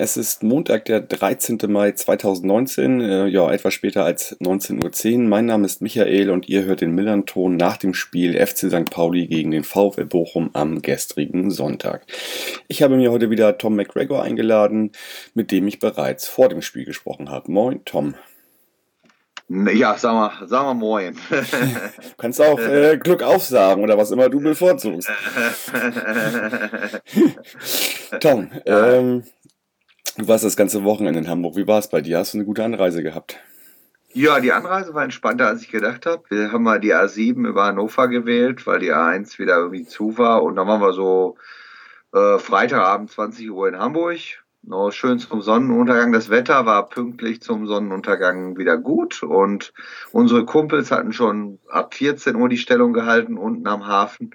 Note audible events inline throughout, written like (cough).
es ist Montag, der 13. Mai 2019, äh, ja, etwas später als 19.10 Uhr. Mein Name ist Michael und ihr hört den Millern-Ton nach dem Spiel FC St. Pauli gegen den VfL Bochum am gestrigen Sonntag. Ich habe mir heute wieder Tom McGregor eingeladen, mit dem ich bereits vor dem Spiel gesprochen habe. Moin, Tom. Ja, sag mal, sag mal moin. du kannst auch äh, Glück aufsagen oder was immer du bevorzugst. (laughs) Tom, ähm, Du warst das ganze Wochenende in Hamburg. Wie war es bei dir? Hast du eine gute Anreise gehabt? Ja, die Anreise war entspannter, als ich gedacht habe. Wir haben mal die A7 über Hannover gewählt, weil die A1 wieder irgendwie zu war. Und dann waren wir so äh, Freitagabend 20 Uhr in Hamburg. No, schön zum Sonnenuntergang. Das Wetter war pünktlich zum Sonnenuntergang wieder gut. Und unsere Kumpels hatten schon ab 14 Uhr die Stellung gehalten unten am Hafen.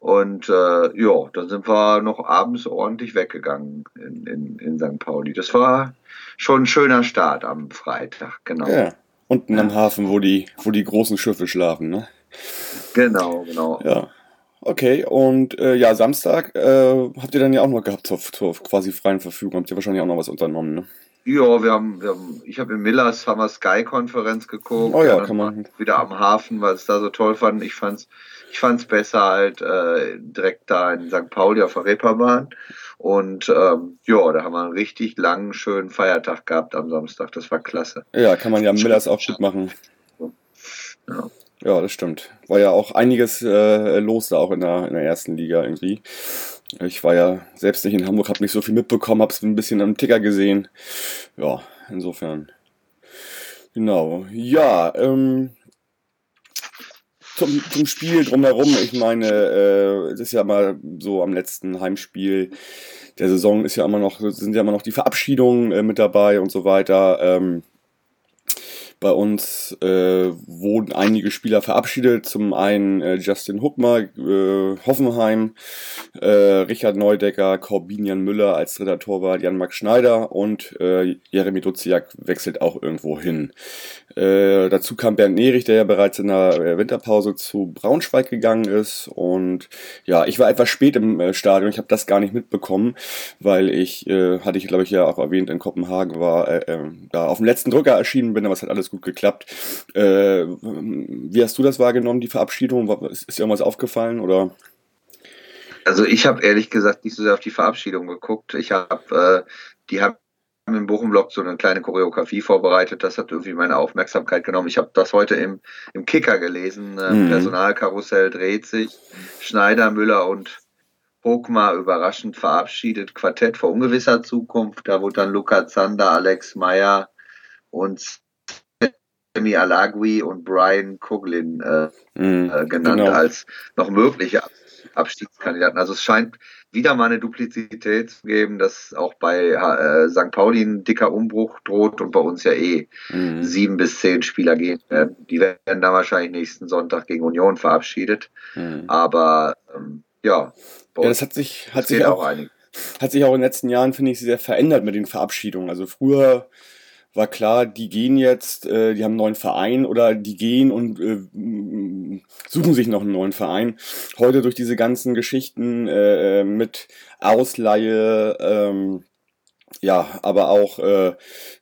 Und äh, ja, dann sind wir noch abends ordentlich weggegangen in, in, in St. Pauli. Das war schon ein schöner Start am Freitag, genau. Ja, unten am Hafen, wo die, wo die großen Schiffe schlafen, ne? Genau, genau. Ja. Okay, und äh, ja, Samstag äh, habt ihr dann ja auch noch gehabt zur, zur quasi freien Verfügung. Habt ihr wahrscheinlich auch noch was unternommen, ne? Ja, wir haben, wir haben ich habe in Millers haben wir Sky-Konferenz geguckt. Oh ja, kann man. Wieder am Hafen, weil es da so toll fand. Ich fand's, ich fand's besser halt äh, direkt da in St. Pauli auf der Reeperbahn. Und ähm, ja, da haben wir einen richtig langen, schönen Feiertag gehabt am Samstag. Das war klasse. Ja, kann man ja Millers auch gut machen. Ja. ja, das stimmt. War ja auch einiges äh, los da auch in der, in der ersten Liga irgendwie. Ich war ja selbst nicht in Hamburg, habe nicht so viel mitbekommen, habe es ein bisschen am Ticker gesehen. Ja, insofern. Genau. Ja, ähm, zum, zum Spiel drumherum. Ich meine, äh, es ist ja mal so am letzten Heimspiel der Saison ist ja immer noch, sind ja immer noch die Verabschiedungen äh, mit dabei und so weiter. Ähm, bei uns äh, wurden einige Spieler verabschiedet. Zum einen äh, Justin Huckmer, äh, Hoffenheim, äh, Richard Neudecker, Corbinian Müller als dritter Torwart, Jan-Max Schneider und äh, Jeremy Duziak wechselt auch irgendwo hin. Äh, dazu kam Bernd Nerich, der ja bereits in der äh, Winterpause zu Braunschweig gegangen ist. Und ja, ich war etwas spät im äh, Stadion. Ich habe das gar nicht mitbekommen, weil ich, äh, hatte ich glaube ich ja auch erwähnt, in Kopenhagen war, äh, äh, da auf dem letzten Drücker erschienen bin, aber es hat alles gut geklappt. Wie hast du das wahrgenommen, die Verabschiedung? Ist, ist dir irgendwas aufgefallen oder? Also ich habe ehrlich gesagt nicht so sehr auf die Verabschiedung geguckt. Ich habe, die haben im Bochum-Blog so eine kleine Choreografie vorbereitet. Das hat irgendwie meine Aufmerksamkeit genommen. Ich habe das heute im, im Kicker gelesen. Äh, mhm. Personalkarussell dreht sich. Schneider, Müller und Hogmar überraschend verabschiedet. Quartett vor ungewisser Zukunft. Da wurde dann Luca Zander, Alex Meyer und Semi Alagui und Brian Coglin äh, mhm, äh, genannt genau. als noch mögliche Abstiegskandidaten. Also es scheint wieder mal eine Duplizität zu geben, dass auch bei äh, St. Pauli ein dicker Umbruch droht und bei uns ja eh mhm. sieben bis zehn Spieler gehen werden. Die werden da wahrscheinlich nächsten Sonntag gegen Union verabschiedet. Mhm. Aber ähm, ja, ja, das hat sich, hat sich auch, auch hat sich auch in den letzten Jahren, finde ich, sehr verändert mit den Verabschiedungen. Also früher war klar, die gehen jetzt, äh, die haben einen neuen Verein oder die gehen und äh, suchen sich noch einen neuen Verein. Heute durch diese ganzen Geschichten äh, mit Ausleihe, ähm, ja, aber auch äh,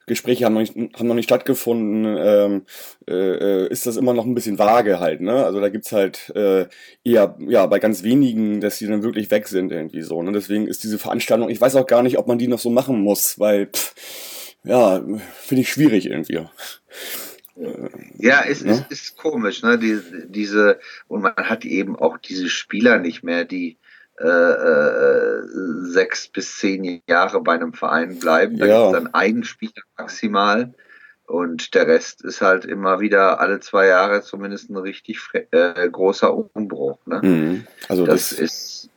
Gespräche haben noch nicht, haben noch nicht stattgefunden, ähm, äh, äh ist das immer noch ein bisschen vage halt, ne? Also da gibt's halt äh, eher, ja, bei ganz wenigen, dass die dann wirklich weg sind irgendwie so, ne? Deswegen ist diese Veranstaltung, ich weiß auch gar nicht, ob man die noch so machen muss, weil pff, ja, finde ich schwierig irgendwie. Ja, es ja? Ist, ist komisch, ne? Die, diese, und man hat eben auch diese Spieler nicht mehr, die äh, äh, sechs bis zehn Jahre bei einem Verein bleiben. Da ja. gibt es dann einen Spieler maximal. Und der Rest ist halt immer wieder alle zwei Jahre zumindest ein richtig äh, großer Umbruch. Ne? Mhm. Also das, das ist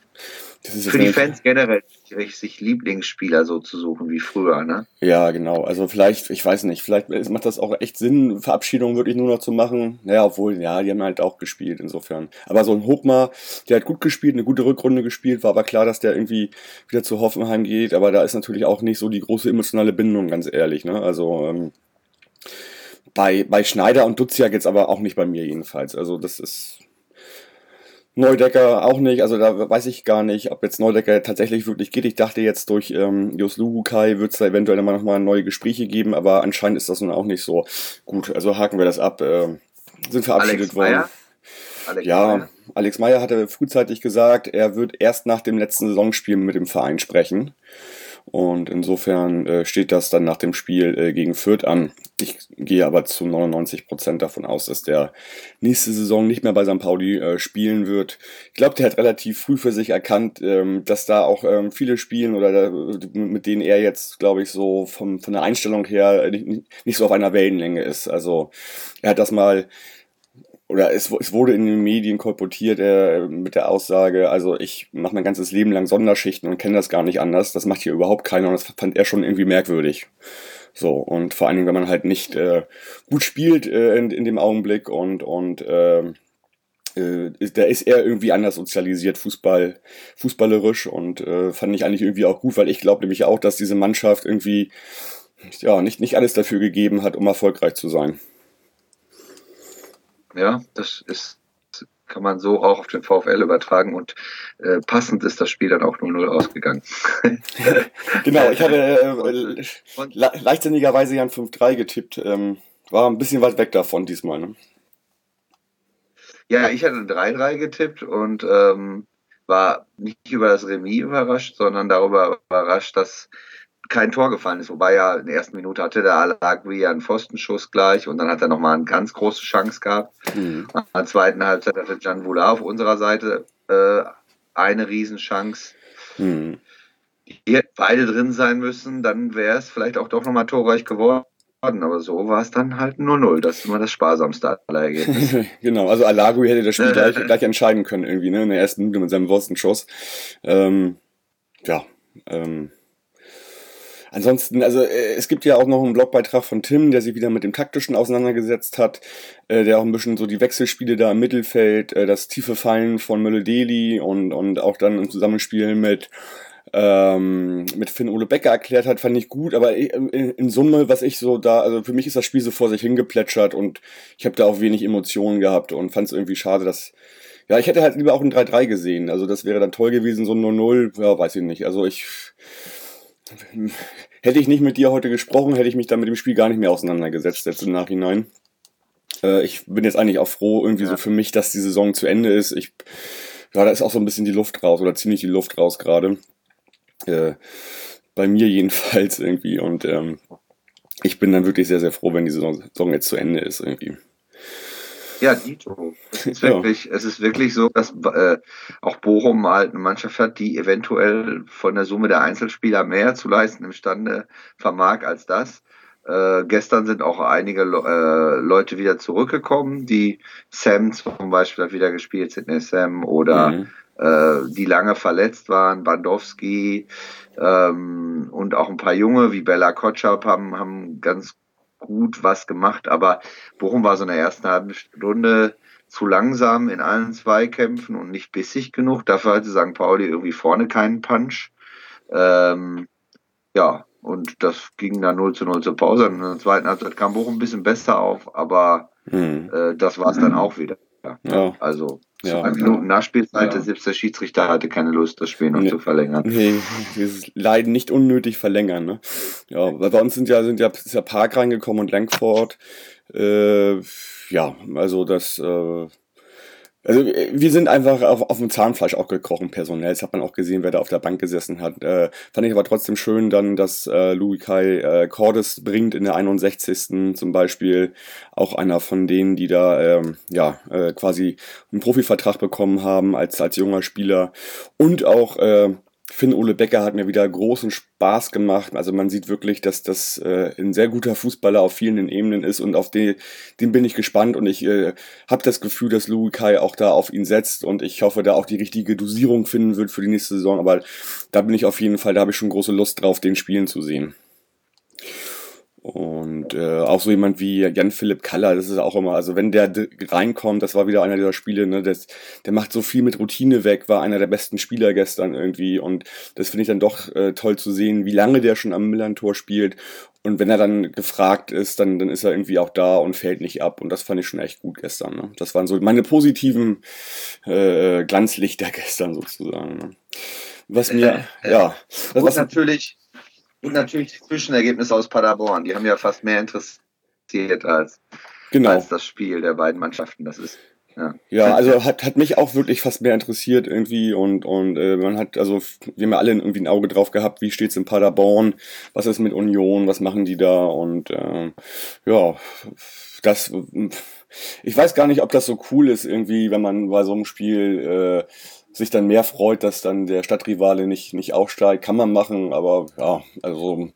für die Fans generell sich Lieblingsspieler so zu suchen wie früher, ne? Ja, genau. Also vielleicht, ich weiß nicht, vielleicht macht das auch echt Sinn, Verabschiedungen wirklich nur noch zu machen. Naja, obwohl, ja, die haben halt auch gespielt insofern. Aber so ein Hochmar, der hat gut gespielt, eine gute Rückrunde gespielt, war aber klar, dass der irgendwie wieder zu Hoffenheim geht. Aber da ist natürlich auch nicht so die große emotionale Bindung, ganz ehrlich, ne? Also, ähm, bei, bei Schneider und Duziak jetzt aber auch nicht bei mir jedenfalls. Also das ist Neudecker auch nicht, also da weiß ich gar nicht, ob jetzt Neudecker tatsächlich wirklich geht. Ich dachte jetzt durch ähm, Jos Lugukai wird es da eventuell mal neue Gespräche geben, aber anscheinend ist das nun auch nicht so gut. Also haken wir das ab. Äh, sind verabschiedet Alex worden. Meyer? Alex ja, Meyer. Alex Meyer hatte frühzeitig gesagt, er wird erst nach dem letzten Saisonspiel mit dem Verein sprechen. Und insofern äh, steht das dann nach dem Spiel äh, gegen Fürth an. Ich gehe aber zu 99 Prozent davon aus, dass der nächste Saison nicht mehr bei St. Pauli äh, spielen wird. Ich glaube, der hat relativ früh für sich erkannt, ähm, dass da auch ähm, viele spielen oder da, mit denen er jetzt, glaube ich, so vom, von der Einstellung her nicht, nicht so auf einer Wellenlänge ist. Also er hat das mal oder es, es wurde in den Medien kolportiert äh, mit der Aussage, also ich mache mein ganzes Leben lang Sonderschichten und kenne das gar nicht anders. Das macht hier überhaupt keiner und das fand er schon irgendwie merkwürdig. So, und vor allen Dingen, wenn man halt nicht äh, gut spielt äh, in, in dem Augenblick und, und äh, äh, da ist er irgendwie anders sozialisiert, Fußball, fußballerisch und äh, fand ich eigentlich irgendwie auch gut, weil ich glaube nämlich auch, dass diese Mannschaft irgendwie ja nicht, nicht alles dafür gegeben hat, um erfolgreich zu sein. Ja, das ist, kann man so auch auf den VfL übertragen und äh, passend ist das Spiel dann auch 0-0 ausgegangen. (laughs) genau, ich hatte äh, (laughs) le leichtsinnigerweise ja ein 5-3 getippt. Ähm, war ein bisschen weit weg davon diesmal. Ne? Ja, ich hatte ein 3-3 getippt und ähm, war nicht über das Remis überrascht, sondern darüber überrascht, dass kein Tor gefallen ist, wobei ja in der ersten Minute hatte der Alagui ja einen Pfostenschuss gleich und dann hat er nochmal eine ganz große Chance gehabt. Mhm. In der zweiten Halbzeit hatte Can Vula auf unserer Seite äh, eine Riesenchance. Mhm. Die beide drin sein müssen, dann wäre es vielleicht auch doch nochmal torreich geworden. Aber so war es dann halt 0-0. Das ist immer das sparsamste aller Ergebnisse. (laughs) genau, also Alagui hätte das Spiel gleich, (laughs) gleich entscheiden können, irgendwie, ne? In der ersten Minute mit seinem Pfostenschuss. Ähm, ja, ähm, Ansonsten, also äh, es gibt ja auch noch einen Blogbeitrag von Tim, der sich wieder mit dem Taktischen auseinandergesetzt hat, äh, der auch ein bisschen so die Wechselspiele da im Mittelfeld, äh, das tiefe Fallen von Mölle-Deli und, und auch dann im Zusammenspiel mit ähm, mit Finn Ole Becker erklärt hat, fand ich gut, aber in, in, Summe, was ich so da, also für mich ist das Spiel so vor sich hingeplätschert und ich habe da auch wenig Emotionen gehabt und fand es irgendwie schade, dass ja, ich hätte halt lieber auch ein 3-3 gesehen. Also das wäre dann toll gewesen, so ein 0-0, ja, weiß ich nicht. Also ich hätte ich nicht mit dir heute gesprochen, hätte ich mich dann mit dem Spiel gar nicht mehr auseinandergesetzt, jetzt im Nachhinein. Äh, ich bin jetzt eigentlich auch froh, irgendwie ja. so für mich, dass die Saison zu Ende ist. Ich, ja, da ist auch so ein bisschen die Luft raus oder ziemlich die Luft raus gerade. Äh, bei mir jedenfalls irgendwie. Und ähm, ich bin dann wirklich sehr, sehr froh, wenn die Saison, Saison jetzt zu Ende ist irgendwie. Ja, Dito. Es ist (laughs) wirklich, ja. es ist wirklich so, dass äh, auch Bochum halt eine Mannschaft hat, die eventuell von der Summe der Einzelspieler mehr zu leisten imstande vermag als das. Äh, gestern sind auch einige äh, Leute wieder zurückgekommen, die Sam zum Beispiel hat wieder gespielt, Sidney Sam oder mhm. äh, die lange verletzt waren, Bandowski ähm, und auch ein paar Junge wie Bella Kotschap haben, haben ganz gut was gemacht, aber Bochum war so in der ersten halben Stunde zu langsam in allen Zweikämpfen und nicht bissig genug. Dafür hatte St. Pauli irgendwie vorne keinen Punch. Ähm, ja, und das ging dann 0 zu 0 zur Pause. Und in der zweiten Halbzeit kam Bochum ein bisschen besser auf, aber hm. äh, das war es dann auch wieder. Ja. Also ja. Zwei Minuten Nachspielzeit, ja. selbst der Schiedsrichter hatte keine Lust, das Spiel noch nee, zu verlängern. Nee, dieses Leiden nicht unnötig verlängern. Ne? Ja, weil bei uns sind ja, sind ja, ist ja Park reingekommen und Langford. Äh, ja, also das äh, also wir sind einfach auf, auf dem Zahnfleisch auch gekrochen personell. Das hat man auch gesehen, wer da auf der Bank gesessen hat. Äh, fand ich aber trotzdem schön dann, dass äh, Louis Kai äh, Cordes bringt in der 61. zum Beispiel. Auch einer von denen, die da ähm, ja äh, quasi einen Profivertrag bekommen haben als, als junger Spieler. Und auch äh, Finn Ole Becker hat mir wieder großen Spaß gemacht. Also man sieht wirklich, dass das äh, ein sehr guter Fußballer auf vielen Ebenen ist und auf den, den bin ich gespannt und ich äh, habe das Gefühl, dass Louis Kai auch da auf ihn setzt und ich hoffe, da auch die richtige Dosierung finden wird für die nächste Saison. Aber da bin ich auf jeden Fall, da habe ich schon große Lust drauf, den spielen zu sehen. Und äh, auch so jemand wie Jan-Philipp Kaller, das ist auch immer, also wenn der reinkommt, das war wieder einer dieser Spiele, ne, das, der macht so viel mit Routine weg, war einer der besten Spieler gestern irgendwie und das finde ich dann doch äh, toll zu sehen, wie lange der schon am Millantor spielt und wenn er dann gefragt ist, dann, dann ist er irgendwie auch da und fällt nicht ab und das fand ich schon echt gut gestern. Ne? Das waren so meine positiven äh, Glanzlichter (laughs) gestern sozusagen. Ne? Was mir, äh, ja. Was, was natürlich und natürlich die Zwischenergebnisse aus Paderborn. Die haben ja fast mehr interessiert als, genau. als das Spiel der beiden Mannschaften. Das ist ja. ja, also hat, hat mich auch wirklich fast mehr interessiert irgendwie und, und äh, man hat, also wir haben ja alle irgendwie ein Auge drauf gehabt, wie steht's in Paderborn, was ist mit Union, was machen die da und äh, ja, das, ich weiß gar nicht, ob das so cool ist irgendwie, wenn man bei so einem Spiel äh, sich dann mehr freut, dass dann der Stadtrivale nicht, nicht aufsteigt, kann man machen, aber ja, also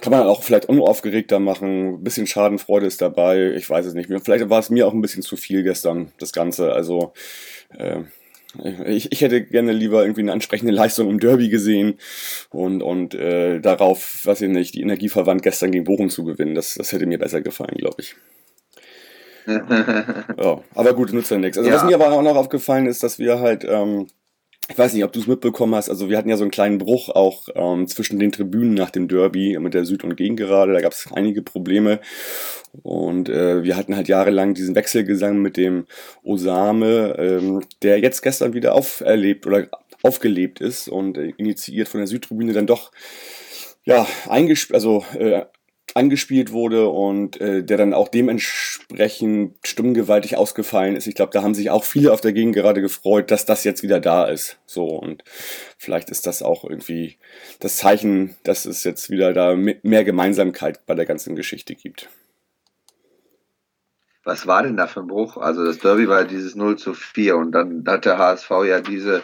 kann man auch vielleicht unaufgeregter machen, ein bisschen Schadenfreude ist dabei, ich weiß es nicht. Vielleicht war es mir auch ein bisschen zu viel gestern, das Ganze, also äh, ich, ich hätte gerne lieber irgendwie eine ansprechende Leistung im Derby gesehen und, und äh, darauf, weiß ich nicht, die Energie verwandt, gestern gegen Bochum zu gewinnen. Das, das hätte mir besser gefallen, glaube ich. Ja, aber gut, nutzt ja nichts. Also ja. was mir aber auch noch aufgefallen ist, dass wir halt, ähm, ich weiß nicht, ob du es mitbekommen hast, also wir hatten ja so einen kleinen Bruch auch ähm, zwischen den Tribünen nach dem Derby mit der Süd- und Gegengerade, da gab es einige Probleme und äh, wir hatten halt jahrelang diesen Wechselgesang mit dem Osame, ähm, der jetzt gestern wieder auferlebt oder aufgelebt ist und äh, initiiert von der Südtribüne dann doch ja, eingespielt, also äh, angespielt wurde und äh, der dann auch dementsprechend stimmengewaltig ausgefallen ist. Ich glaube, da haben sich auch viele auf der Gegend gerade gefreut, dass das jetzt wieder da ist. So und vielleicht ist das auch irgendwie das Zeichen, dass es jetzt wieder da mehr Gemeinsamkeit bei der ganzen Geschichte gibt. Was war denn da für ein Bruch? Also das Derby war dieses 0 zu 4 und dann hat der HSV ja diese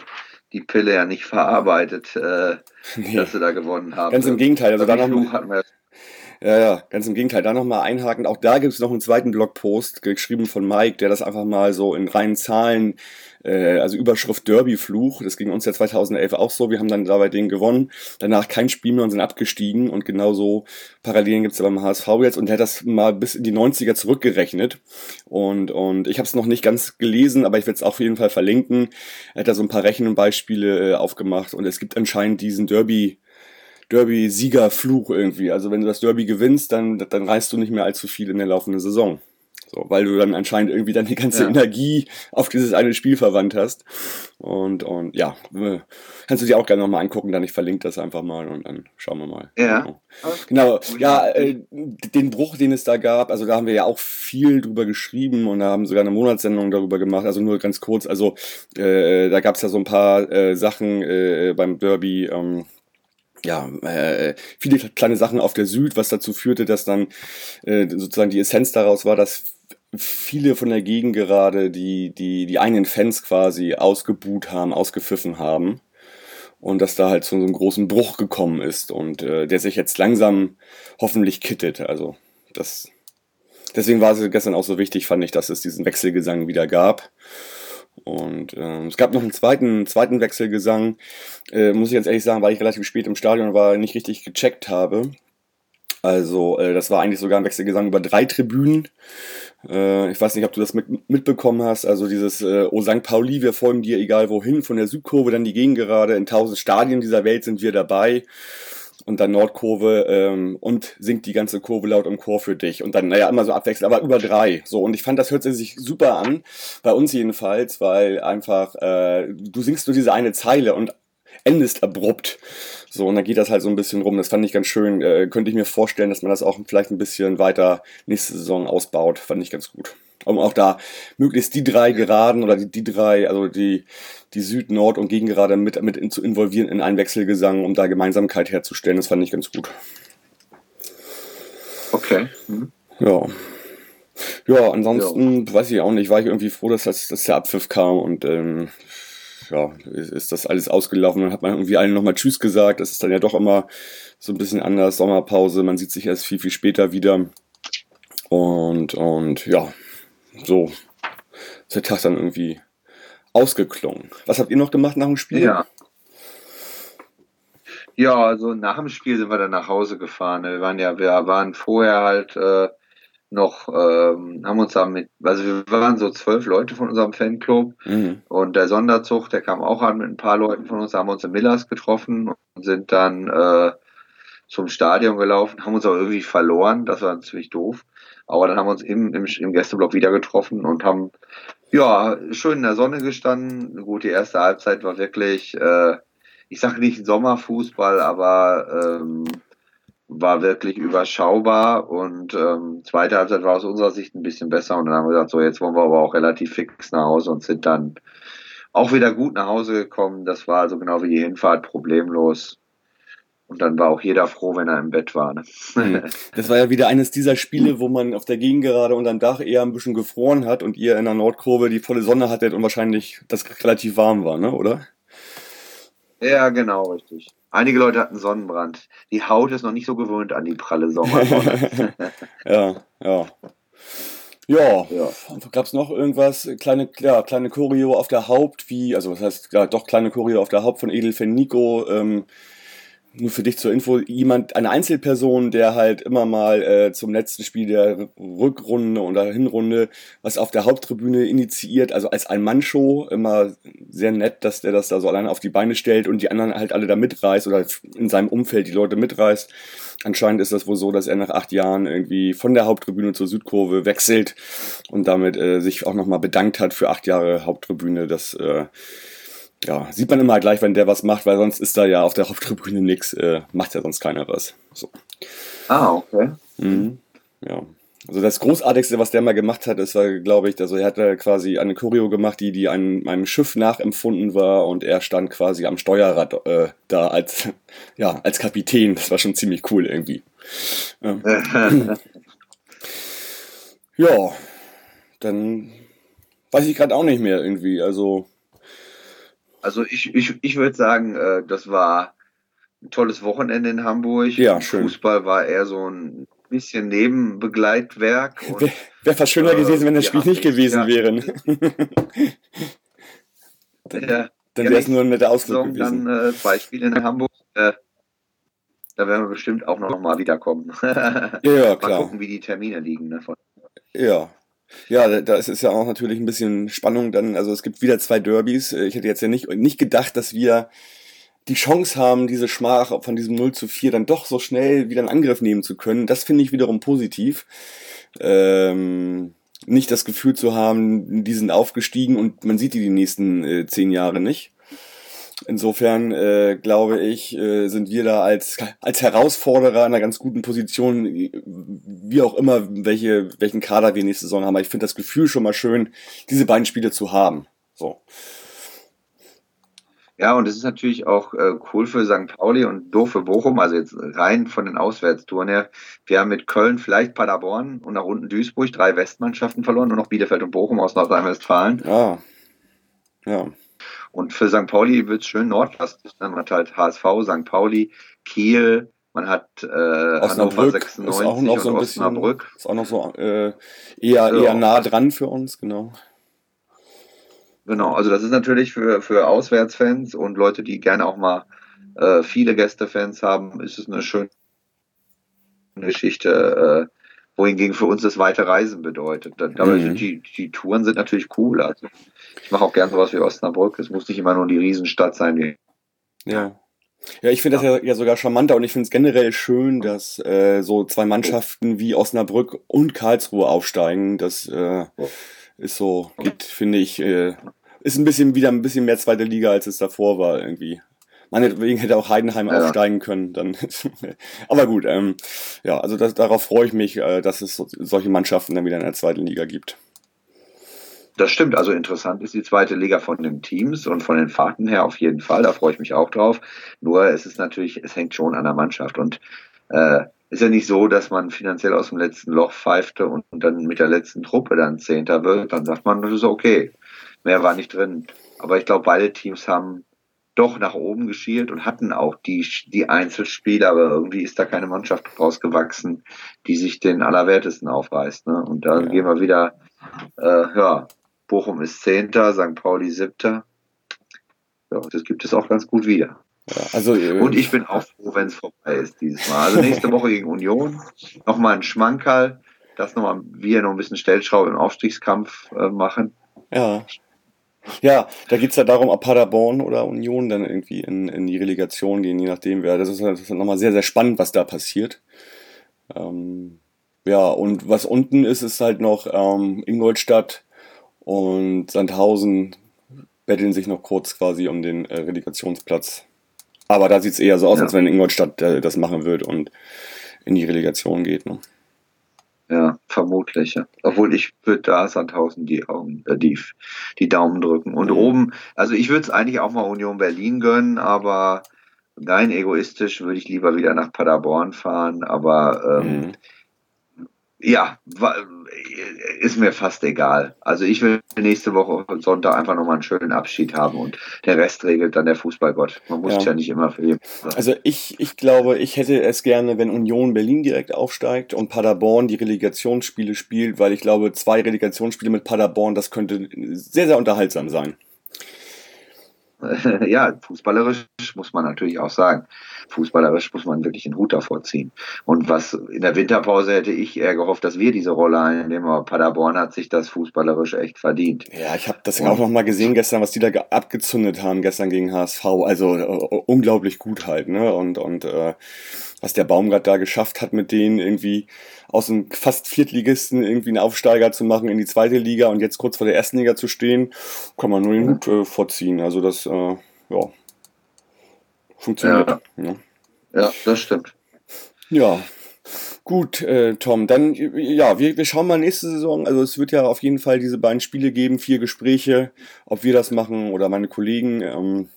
die Pille ja nicht verarbeitet, äh, (laughs) nee. dass sie da gewonnen haben. Ganz im Gegenteil. Also da noch, ja, ja, ganz im Gegenteil. Da nochmal einhaken. Auch da gibt es noch einen zweiten Blogpost, geschrieben von Mike, der das einfach mal so in reinen Zahlen, äh, also Überschrift Derby-Fluch. Das ging uns ja 2011 auch so. Wir haben dann dabei den gewonnen. Danach kein Spiel mehr und sind abgestiegen. Und genauso Parallelen gibt es ja beim HSV jetzt. Und der hat das mal bis in die 90er zurückgerechnet. Und, und ich habe es noch nicht ganz gelesen, aber ich werde es auf jeden Fall verlinken. Er hat da so ein paar Rechenbeispiele äh, aufgemacht. Und es gibt anscheinend diesen Derby- Derby-Sieger-Fluch irgendwie. Also wenn du das Derby gewinnst, dann, dann reißt du nicht mehr allzu viel in der laufenden Saison. So, weil du dann anscheinend irgendwie deine ganze ja. Energie auf dieses eine Spiel verwandt hast. Und, und ja, äh, kannst du dir auch gerne nochmal angucken, dann ich verlinke das einfach mal und dann schauen wir mal. Ja. Genau, genau. ja, äh, den Bruch, den es da gab, also da haben wir ja auch viel drüber geschrieben und da haben sogar eine Monatssendung darüber gemacht, also nur ganz kurz, also äh, da gab es ja so ein paar äh, Sachen äh, beim Derby, ähm, ja, äh, viele kleine Sachen auf der Süd, was dazu führte, dass dann äh, sozusagen die Essenz daraus war, dass viele von der Gegend gerade die, die, die eigenen Fans quasi ausgebuht haben, ausgepfiffen haben. Und dass da halt zu so einem großen Bruch gekommen ist und äh, der sich jetzt langsam hoffentlich kittet. Also das deswegen war es gestern auch so wichtig, fand ich, dass es diesen Wechselgesang wieder gab. Und ähm, es gab noch einen zweiten, zweiten Wechselgesang, äh, muss ich ganz ehrlich sagen, weil ich relativ spät im Stadion war, nicht richtig gecheckt habe. Also äh, das war eigentlich sogar ein Wechselgesang über drei Tribünen. Äh, ich weiß nicht, ob du das mit, mitbekommen hast. Also dieses äh, O St. Pauli, wir folgen dir egal wohin, von der Südkurve dann die Gegengerade. In tausend Stadien dieser Welt sind wir dabei und dann Nordkurve ähm, und singt die ganze Kurve laut im Chor für dich und dann, naja, immer so abwechselnd, aber über drei. So, und ich fand, das hört sich super an, bei uns jedenfalls, weil einfach, äh, du singst nur diese eine Zeile und endest abrupt. So, und dann geht das halt so ein bisschen rum. Das fand ich ganz schön. Äh, könnte ich mir vorstellen, dass man das auch vielleicht ein bisschen weiter nächste Saison ausbaut. Fand ich ganz gut um auch da möglichst die drei Geraden oder die, die drei, also die, die Süd-, Nord- und Gegengerade mit, mit in, zu involvieren in einen Wechselgesang, um da Gemeinsamkeit herzustellen. Das fand ich ganz gut. Okay. Mhm. Ja. Ja, ansonsten ja. weiß ich auch nicht, war ich irgendwie froh, dass, das, dass der Abpfiff kam und ähm, ja, ist das alles ausgelaufen. Dann hat man irgendwie allen nochmal Tschüss gesagt. Das ist dann ja doch immer so ein bisschen anders. Sommerpause, man sieht sich erst viel, viel später wieder. Und, und ja, so ist der Tag dann irgendwie ausgeklungen. Was habt ihr noch gemacht nach dem Spiel? Ja. Ja, also nach dem Spiel sind wir dann nach Hause gefahren. Wir waren ja, wir waren vorher halt äh, noch, ähm, haben uns da mit, also wir waren so zwölf Leute von unserem Fanclub Mhm. und der Sonderzug, der kam auch an mit ein paar Leuten von uns, da haben wir uns in Millers getroffen und sind dann äh, zum Stadion gelaufen, haben uns aber irgendwie verloren, das war ziemlich doof. Aber dann haben wir uns im, im, im Gästeblock wieder getroffen und haben ja schön in der Sonne gestanden. Gut, die erste Halbzeit war wirklich, äh, ich sage nicht Sommerfußball, aber ähm, war wirklich überschaubar und ähm, zweite Halbzeit war aus unserer Sicht ein bisschen besser und dann haben wir gesagt, so jetzt wollen wir aber auch relativ fix nach Hause und sind dann auch wieder gut nach Hause gekommen. Das war also genau wie die Hinfahrt problemlos. Und dann war auch jeder froh, wenn er im Bett war. Ne? Mhm. Das war ja wieder eines dieser Spiele, wo man auf der Gegengerade unterm Dach eher ein bisschen gefroren hat und ihr in der Nordkurve die volle Sonne hattet und wahrscheinlich das relativ warm war, ne, oder? Ja, genau, richtig. Einige Leute hatten Sonnenbrand. Die Haut ist noch nicht so gewöhnt an die pralle Sommersonne. (laughs) Ja, ja. Ja, Ja. gab es noch irgendwas? Kleine, ja, kleine Choreo auf der Haupt, wie, also was heißt, ja, doch kleine Choreo auf der Haupt von Edelfan Nico. Ähm, nur für dich zur Info, jemand, eine Einzelperson, der halt immer mal äh, zum letzten Spiel der Rückrunde oder Hinrunde was auf der Haupttribüne initiiert, also als Ein-Mann-Show, immer sehr nett, dass der das da so alleine auf die Beine stellt und die anderen halt alle da mitreißt oder in seinem Umfeld die Leute mitreißt. Anscheinend ist das wohl so, dass er nach acht Jahren irgendwie von der Haupttribüne zur Südkurve wechselt und damit äh, sich auch nochmal bedankt hat für acht Jahre Haupttribüne. Das äh, ja, sieht man immer gleich, wenn der was macht, weil sonst ist da ja auf der Haupttribüne nichts, äh, macht ja sonst keiner was. So. ah, okay. Mhm. Ja. Also das Großartigste, was der mal gemacht hat, ist, war, glaube ich, also er hat da quasi eine Choreo gemacht, die, die einem, einem Schiff nachempfunden war und er stand quasi am Steuerrad äh, da als, (laughs) ja, als Kapitän. Das war schon ziemlich cool irgendwie. Ja, (laughs) dann weiß ich gerade auch nicht mehr irgendwie. Also, Also ich, ich, ich würde sagen, äh, das war ein tolles Wochenende in Hamburg. Ja, schön. Fußball war eher so ein bisschen Nebenbegleitwerk. Wäre wär fast schöner Äh, gewesen, wenn das Spiel nicht gewesen ja. wäre. (laughs) ne? Dann ja, wäre es nur ein netter Ausflug gewesen. dann äh, zwei Spiele in Hamburg. Äh, da werden wir bestimmt auch noch mal wiederkommen. (laughs) Ja, ja, mal klar. gucken, wie die Termine liegen. Ne? Ja. Ja, da- da ist es ja auch natürlich ein bisschen Spannung dann. Also es gibt wieder zwei Derbys. Ich hätte jetzt ja nicht, nicht gedacht, dass wir die Chance haben, diese Schmach von diesem 0 zu 4 dann doch so schnell wieder in Angriff nehmen zu können. Das finde ich wiederum positiv. Ähm, nicht das Gefühl zu haben, die sind aufgestiegen und man sieht die die nächsten äh, zehn Jahre nicht. Insofern äh, glaube ich, äh, sind wir da als, als Herausforderer in einer ganz guten Position, wie auch immer, welche, welchen Kader wir nächste Saison haben. Aber ich finde das Gefühl schon mal schön, diese beiden Spiele zu haben. So. ja, und es ist natürlich auch äh, cool für St. Pauli und doof für Bochum, also jetzt rein von den Auswärtstouren her. Wir haben mit Köln, vielleicht Paderborn und nach unten Duisburg drei Westmannschaften verloren und noch Bielefeld und Bochum aus Nordrhein-Westfalen. Ja. Ja. Und für St. Pauli wird es schön nordlastig. ne? Man hat halt HSV, St. Pauli, Kiel, man hat äh, Hannover Osnabrück 96 ist auch noch so und ein bisschen, Osnabrück. ist auch noch so äh, eher, Ja. eher nah dran für uns, genau. Genau, also das ist natürlich für, für Auswärtsfans und Leute, die gerne auch mal äh, viele Gästefans haben, ist es eine schöne Geschichte, äh, wohingegen für uns das weite Reisen bedeutet. Da- Aber Mhm. die, die Touren sind natürlich cool. Also ich mache auch gern sowas wie Osnabrück. Es muss nicht immer nur die Riesenstadt sein. Ja. Ja, ich finde das ja, ja sogar charmanter und ich finde es generell schön, dass äh, so zwei Mannschaften wie Osnabrück und Karlsruhe aufsteigen. Das äh, ist so, gibt, finde ich, äh, ist ein bisschen wieder ein bisschen mehr zweite Liga, als es davor war irgendwie. Meinetwegen hätte auch Heidenheim Ja. aufsteigen können, dann. (laughs) Aber gut, ähm, ja, also das, darauf freue ich mich, äh, dass es so, solche Mannschaften dann wieder in der zweiten Liga gibt. Das stimmt, also interessant ist die zweite Liga von den Teams und von den Fahrten her auf jeden Fall, da freue ich mich auch drauf. Nur es ist natürlich, es hängt schon an der Mannschaft und äh, ist ja nicht so, dass man finanziell aus dem letzten Loch pfeifte und, und dann mit der letzten Truppe dann Zehnter wird, dann sagt man, das ist okay. Mehr war nicht drin. Aber ich glaube, beide Teams haben doch nach oben geschielt und hatten auch die, die Einzelspieler, aber irgendwie ist da keine Mannschaft rausgewachsen, die sich den Allerwertesten aufreißt. Ne? Und da Ja. gehen wir wieder, äh, ja, Bochum ist Zehnter, St. Pauli Siebter. Ja, das gibt es auch ganz gut wieder. Ja, also, äh, und ich bin auch froh, wenn es vorbei ist dieses Mal. Also nächste (laughs) Woche gegen Union, nochmal ein Schmankerl, dass nochmal wir noch ein bisschen Stellschraube im Aufstiegskampf äh, machen. Ja. Ja, da geht es ja darum, ob Paderborn oder Union dann irgendwie in, in die Relegation gehen, je nachdem wer. Das ist, das ist nochmal sehr, sehr spannend, was da passiert. Ähm, ja, und was unten ist, ist halt noch ähm, Ingolstadt und Sandhausen betteln sich noch kurz quasi um den äh, Relegationsplatz. Aber da sieht es eher so aus, ja. als wenn Ingolstadt äh, das machen wird und in die Relegation geht. Ne? Ja, vermutlich. Ja. Obwohl ich würde da Sandhausen die Augen, äh, die, die Daumen drücken. Und mhm. oben, also ich würde es eigentlich auch mal Union Berlin gönnen, aber rein egoistisch würde ich lieber wieder nach Paderborn fahren. Aber ähm, mhm ja, ist mir fast egal. Also ich will nächste Woche Sonntag einfach nochmal einen schönen Abschied haben und der Rest regelt dann der Fußballgott. Man muss ja, ja nicht immer für jeden. Also ich, ich glaube, ich hätte es gerne, wenn Union Berlin direkt aufsteigt und Paderborn die Relegationsspiele spielt, weil ich glaube, zwei Relegationsspiele mit Paderborn, das könnte sehr, sehr unterhaltsam sein. (laughs) ja, fußballerisch muss man natürlich auch sagen. Fußballerisch muss man wirklich den Hut davor ziehen. Und was in der Winterpause hätte ich eher gehofft, dass wir diese Rolle einnehmen, aber Paderborn hat sich das fußballerisch echt verdient. Ja, ich habe das ja auch noch mal gesehen gestern, was die da abgezündet haben gestern gegen HSV. Also uh, unglaublich gut halt, ne? Und, und uh, was der Baumgart da geschafft hat mit denen irgendwie aus einem fast Viertligisten irgendwie einen Aufsteiger zu machen in die zweite Liga und jetzt kurz vor der ersten Liga zu stehen, kann man nur den Hut äh, vorziehen. Also das, äh, ja, funktioniert. Ja, ja. ja das stimmt. Ja, Gut, äh, Tom, dann ja, wir, wir schauen mal nächste Saison. Also es wird ja auf jeden Fall diese beiden Spiele geben, vier Gespräche, ob wir das machen oder meine Kollegen. Ähm,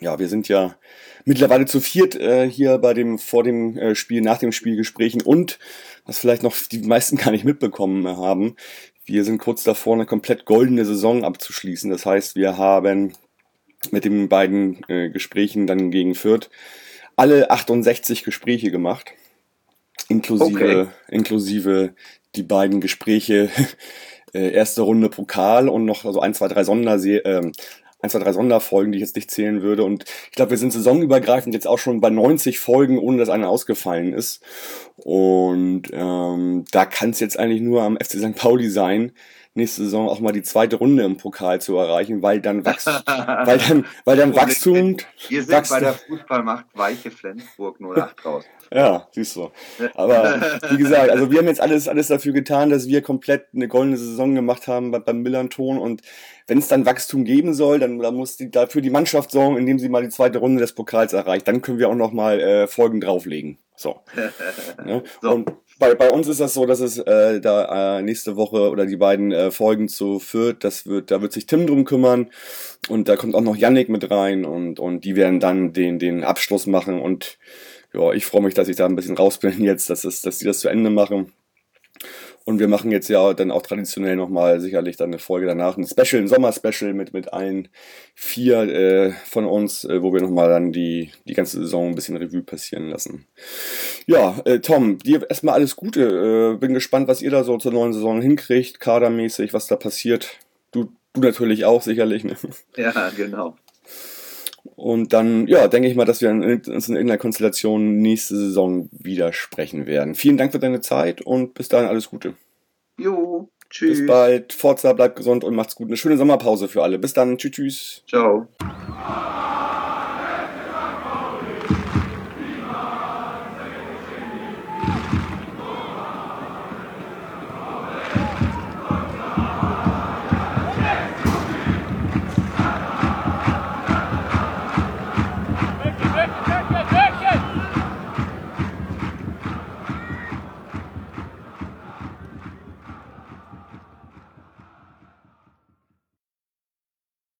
ja, wir sind ja mittlerweile zu viert äh, hier bei dem vor dem äh, Spiel, nach dem Spiel Gesprächen und was vielleicht noch die meisten (laughs) gar nicht mitbekommen haben, wir sind kurz davor, eine komplett goldene Saison abzuschließen. Das heißt, wir haben mit den beiden äh, Gesprächen dann gegen Fürth alle 68 Gespräche gemacht. Inklusive, okay. inklusive die beiden Gespräche, (laughs) äh, erste Runde Pokal und noch so also ein, zwei, drei Sondersee, äh, ein, zwei, drei Sonderfolgen, die ich jetzt nicht zählen würde. Und ich glaube, wir sind saisonübergreifend jetzt auch schon bei 90 Folgen, ohne dass einer ausgefallen ist. Und ähm, da kann es jetzt eigentlich nur am FC St. Pauli sein, nächste Saison auch mal die zweite Runde im Pokal zu erreichen, weil dann (laughs) wächst, weil dann, weil dann Wachstum. Wir sind Wachstum, bei der Fußballmacht Weiche Flensburg 08 raus. (laughs) Ja, siehst du. Aber wie gesagt, also wir haben jetzt alles, alles dafür getan, dass wir komplett eine goldene Saison gemacht haben beim Millanton und wenn es dann Wachstum geben soll, dann, dann muss die, dafür die Mannschaft sorgen, indem sie mal die zweite Runde des Pokals erreicht. Dann können wir auch noch mal äh, Folgen drauflegen. So. ja? (laughs) so. Und bei, bei uns ist das so, dass es äh, da äh, nächste Woche oder die beiden äh, Folgen zu Fürth, das wird, da wird sich Tim drum kümmern. Und da kommt auch noch Yannick mit rein und, und die werden dann den, den Abschluss machen. Und ja, ich freue mich, dass ich da ein bisschen raus bin jetzt, dass, es, dass die das zu Ende machen. Und wir machen jetzt ja dann auch traditionell nochmal sicherlich dann eine Folge danach, ein Special, ein Sommer-Special mit, mit allen vier äh, von uns, äh, wo wir nochmal dann die, die ganze Saison ein bisschen Revue passieren lassen. Ja, äh, Tom, dir erstmal alles Gute. Äh, bin gespannt, was ihr da so zur neuen Saison hinkriegt, kadermäßig, was da passiert. Du, du natürlich auch sicherlich. Ne? Ja, genau. Und dann, ja, denke ich mal, dass wir uns in irgendeiner Konstellation nächste Saison wieder sprechen werden. Vielen Dank für deine Zeit und bis dahin alles Gute. Jo, tschüss. Bis bald. Forza, bleibt gesund und macht's gut. Eine schöne Sommerpause für alle. Bis dann. Tschüss, tschüss. Ciao.